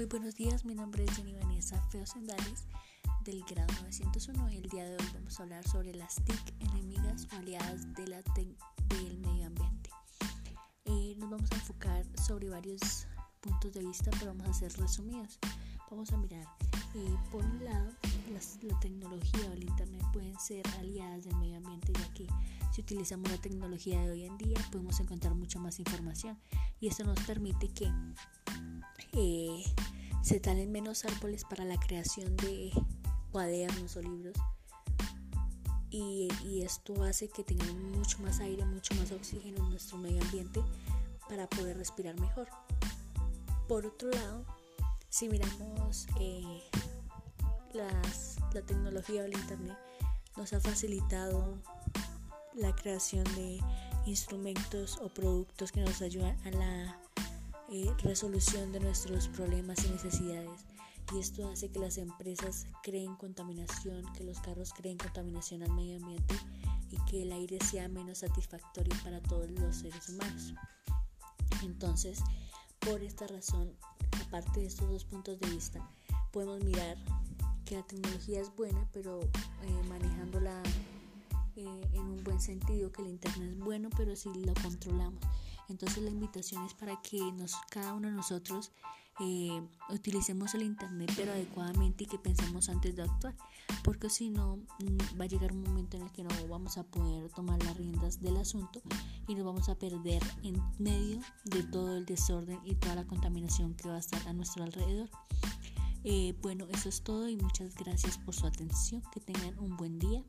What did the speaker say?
Muy buenos días, mi nombre es Jenny Vanessa Feo Sendales del grado 901 y el día de hoy vamos a hablar sobre las TIC, enemigas o aliadas de la del medio ambiente. Eh, nos vamos a enfocar sobre varios puntos de vista, pero vamos a ser resumidos. Vamos a mirar, eh, por un lado, la tecnología o el Internet pueden ser aliadas del medio ambiente, ya que si utilizamos la tecnología de hoy en día podemos encontrar mucha más información y esto nos permite que se talen menos árboles para la creación de cuadernos o libros y, esto hace que tengamos mucho más aire, mucho más oxígeno en nuestro medio ambiente para poder respirar mejor. Por otro lado, si miramos eh, la tecnología o el internet, nos ha facilitado la creación de instrumentos o productos que nos ayudan a la eh, resolución de nuestros problemas y necesidades. Y esto hace que las empresas creen contaminación, que los carros creen contaminación al medio ambiente y que el aire sea menos satisfactorio para todos los seres humanos. Entonces, por esta razón, aparte de estos dos puntos de vista, podemos mirar que la tecnología es buena, pero eh, manejándola eh, en un buen sentido, que el Internet es bueno, pero si lo controlamos. Entonces la invitación es para que nos, cada uno de nosotros eh, utilicemos el Internet pero adecuadamente y que pensemos antes de actuar, porque si no mm, va a llegar un momento en el que no vamos a poder tomar las riendas del asunto y nos vamos a perder en medio de todo el desorden y toda la contaminación que va a estar a nuestro alrededor. Eh, bueno, eso es todo y muchas gracias por su atención. Que tengan un buen día.